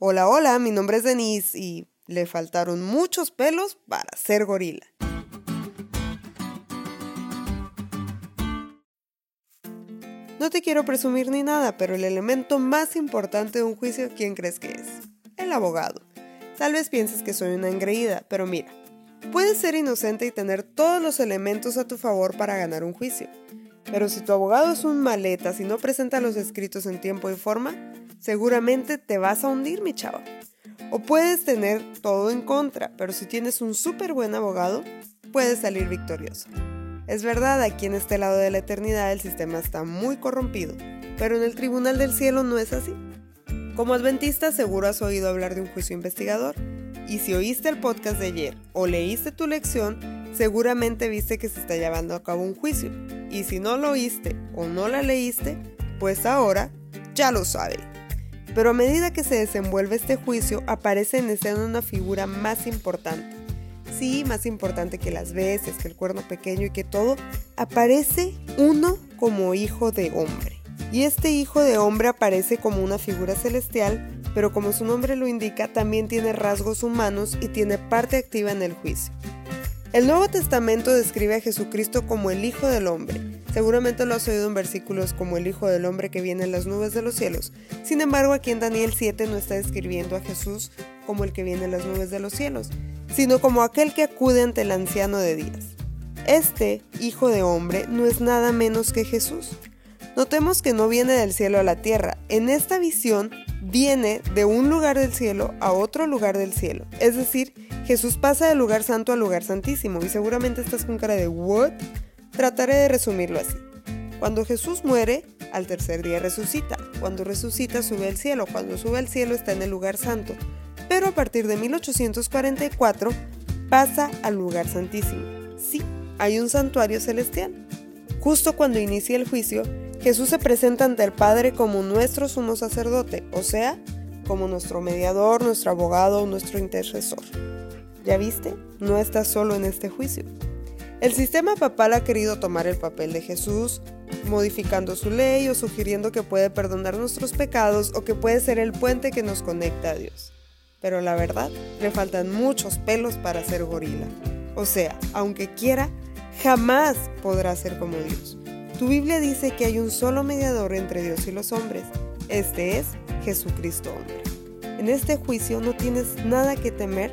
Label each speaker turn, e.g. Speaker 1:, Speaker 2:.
Speaker 1: Hola, hola, mi nombre es Denise y le faltaron muchos pelos para ser gorila. No te quiero presumir ni nada, pero el elemento más importante de un juicio, ¿quién crees que es? El abogado. Tal vez pienses que soy una engreída, pero mira, puedes ser inocente y tener todos los elementos a tu favor para ganar un juicio. Pero si tu abogado es un maleta, si no presenta los escritos en tiempo y forma, seguramente te vas a hundir, mi chava. O puedes tener todo en contra, pero si tienes un súper buen abogado, puedes salir victorioso. Es verdad, aquí en este lado de la eternidad el sistema está muy corrompido, pero en el tribunal del cielo no es así. Como adventista seguro has oído hablar de un juicio investigador, y si oíste el podcast de ayer o leíste tu lección, seguramente viste que se está llevando a cabo un juicio. Y si no lo oíste o no la leíste, pues ahora ya lo sabes. Pero a medida que se desenvuelve este juicio, aparece en escena una figura más importante. Sí, más importante que las veces, que el cuerno pequeño y que todo, aparece uno como hijo de hombre. Y este hijo de hombre aparece como una figura celestial, pero como su nombre lo indica, también tiene rasgos humanos y tiene parte activa en el juicio. El Nuevo Testamento describe a Jesucristo como el Hijo del Hombre. Seguramente lo has oído en versículos como el Hijo del Hombre que viene en las nubes de los cielos. Sin embargo, aquí en Daniel 7 no está describiendo a Jesús como el que viene en las nubes de los cielos, sino como aquel que acude ante el anciano de días. Este Hijo de Hombre no es nada menos que Jesús. Notemos que no viene del cielo a la tierra. En esta visión viene de un lugar del cielo a otro lugar del cielo. Es decir, Jesús pasa del lugar santo al lugar santísimo y seguramente estás con cara de ¿what? Trataré de resumirlo así. Cuando Jesús muere, al tercer día resucita. Cuando resucita sube al cielo. Cuando sube al cielo está en el lugar santo. Pero a partir de 1844 pasa al lugar santísimo. Sí, hay un santuario celestial. Justo cuando inicia el juicio, Jesús se presenta ante el Padre como nuestro sumo sacerdote, o sea, como nuestro mediador, nuestro abogado, nuestro intercesor. ¿Ya viste? No estás solo en este juicio. El sistema papal ha querido tomar el papel de Jesús, modificando su ley o sugiriendo que puede perdonar nuestros pecados o que puede ser el puente que nos conecta a Dios. Pero la verdad, le faltan muchos pelos para ser gorila. O sea, aunque quiera, jamás podrá ser como Dios. Tu Biblia dice que hay un solo mediador entre Dios y los hombres. Este es Jesucristo hombre. En este juicio no tienes nada que temer